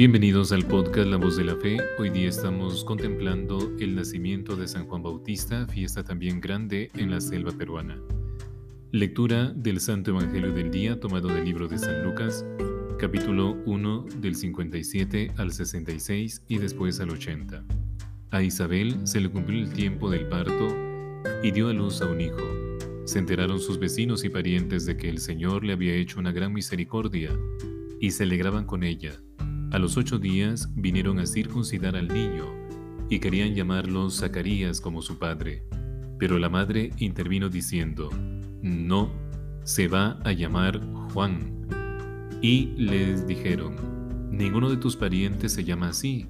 Bienvenidos al podcast La Voz de la Fe. Hoy día estamos contemplando el nacimiento de San Juan Bautista, fiesta también grande en la selva peruana. Lectura del Santo Evangelio del Día tomado del libro de San Lucas, capítulo 1 del 57 al 66 y después al 80. A Isabel se le cumplió el tiempo del parto y dio a luz a un hijo. Se enteraron sus vecinos y parientes de que el Señor le había hecho una gran misericordia y se alegraban con ella. A los ocho días vinieron a circuncidar al niño y querían llamarlo Zacarías como su padre. Pero la madre intervino diciendo, no, se va a llamar Juan. Y les dijeron, ninguno de tus parientes se llama así.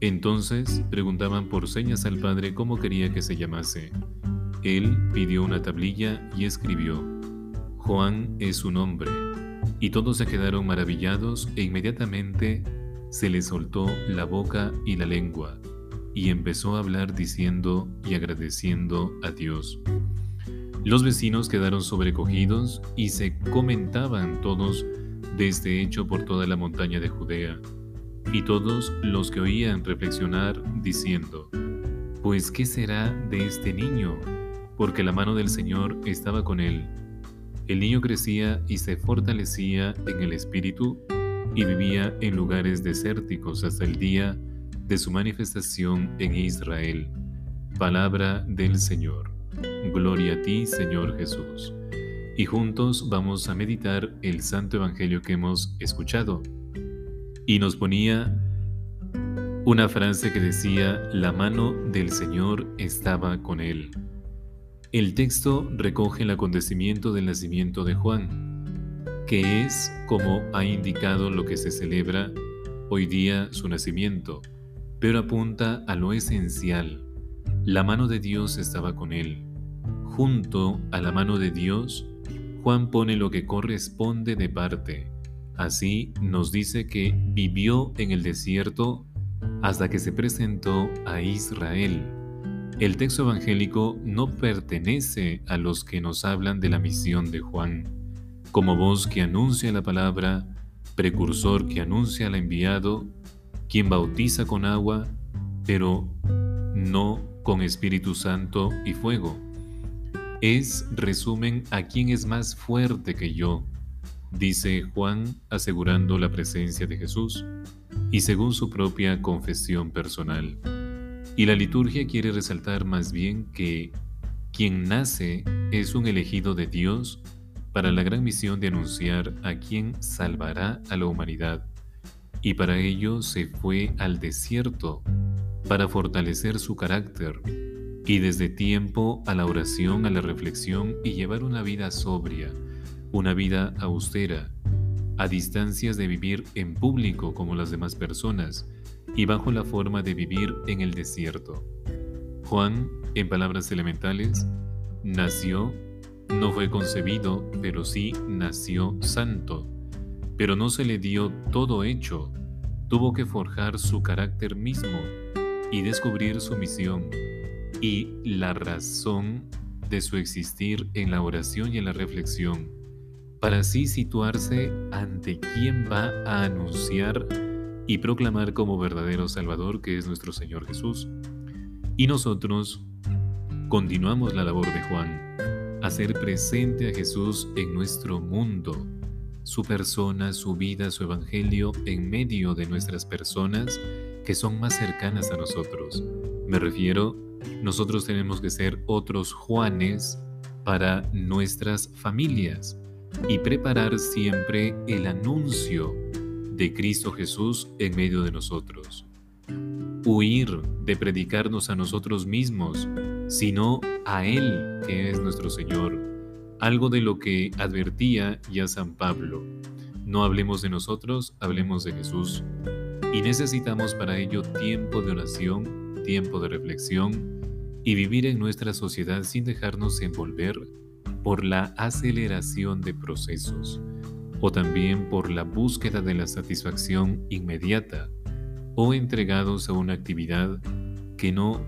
Entonces preguntaban por señas al padre cómo quería que se llamase. Él pidió una tablilla y escribió, Juan es su nombre y todos se quedaron maravillados e inmediatamente se le soltó la boca y la lengua, y empezó a hablar diciendo y agradeciendo a Dios. Los vecinos quedaron sobrecogidos y se comentaban todos de este hecho por toda la montaña de Judea, y todos los que oían reflexionar diciendo, Pues ¿qué será de este niño? Porque la mano del Señor estaba con él el niño crecía y se fortalecía en el espíritu y vivía en lugares desérticos hasta el día de su manifestación en Israel. Palabra del Señor. Gloria a ti, Señor Jesús. Y juntos vamos a meditar el Santo Evangelio que hemos escuchado. Y nos ponía una frase que decía, la mano del Señor estaba con él. El texto recoge el acontecimiento del nacimiento de Juan, que es como ha indicado lo que se celebra hoy día su nacimiento, pero apunta a lo esencial. La mano de Dios estaba con él. Junto a la mano de Dios, Juan pone lo que corresponde de parte. Así nos dice que vivió en el desierto hasta que se presentó a Israel el texto evangélico no pertenece a los que nos hablan de la misión de Juan, como voz que anuncia la palabra, precursor que anuncia al enviado, quien bautiza con agua, pero no con Espíritu Santo y fuego. Es, resumen, a quien es más fuerte que yo, dice Juan asegurando la presencia de Jesús, y según su propia confesión personal. Y la liturgia quiere resaltar más bien que quien nace es un elegido de Dios para la gran misión de anunciar a quien salvará a la humanidad. Y para ello se fue al desierto para fortalecer su carácter y desde tiempo a la oración, a la reflexión y llevar una vida sobria, una vida austera, a distancias de vivir en público como las demás personas, y bajo la forma de vivir en el desierto. Juan, en palabras elementales, nació, no fue concebido, pero sí nació santo. Pero no se le dio todo hecho, tuvo que forjar su carácter mismo y descubrir su misión y la razón de su existir en la oración y en la reflexión, para así situarse ante quien va a anunciar y proclamar como verdadero Salvador que es nuestro Señor Jesús. Y nosotros continuamos la labor de Juan, hacer presente a Jesús en nuestro mundo, su persona, su vida, su evangelio en medio de nuestras personas que son más cercanas a nosotros. Me refiero, nosotros tenemos que ser otros Juanes para nuestras familias y preparar siempre el anuncio de Cristo Jesús en medio de nosotros. Huir de predicarnos a nosotros mismos, sino a Él, que es nuestro Señor. Algo de lo que advertía ya San Pablo. No hablemos de nosotros, hablemos de Jesús. Y necesitamos para ello tiempo de oración, tiempo de reflexión y vivir en nuestra sociedad sin dejarnos envolver por la aceleración de procesos o también por la búsqueda de la satisfacción inmediata o entregados a una actividad que no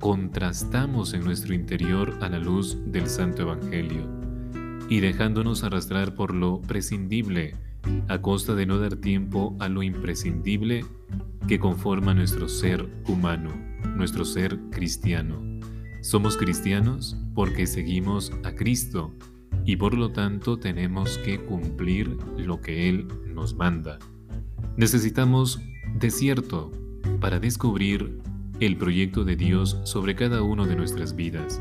contrastamos en nuestro interior a la luz del Santo Evangelio y dejándonos arrastrar por lo prescindible a costa de no dar tiempo a lo imprescindible que conforma nuestro ser humano, nuestro ser cristiano. Somos cristianos porque seguimos a Cristo y por lo tanto tenemos que cumplir lo que Él nos manda. Necesitamos desierto para descubrir el proyecto de Dios sobre cada uno de nuestras vidas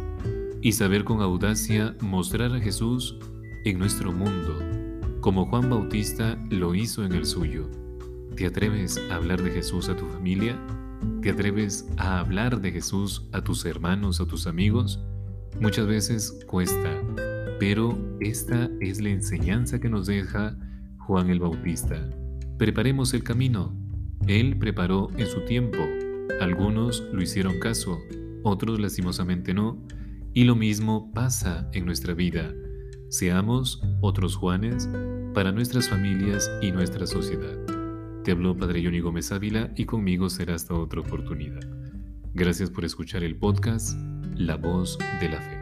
y saber con audacia mostrar a Jesús en nuestro mundo, como Juan Bautista lo hizo en el suyo. ¿Te atreves a hablar de Jesús a tu familia? ¿Te atreves a hablar de Jesús a tus hermanos, a tus amigos? Muchas veces cuesta, pero esta es la enseñanza que nos deja Juan el Bautista. Preparemos el camino. Él preparó en su tiempo. Algunos lo hicieron caso, otros lastimosamente no, y lo mismo pasa en nuestra vida. Seamos otros Juanes para nuestras familias y nuestra sociedad. Te habló Padre Johnny Gómez Ávila y conmigo será hasta otra oportunidad. Gracias por escuchar el podcast La Voz de la Fe.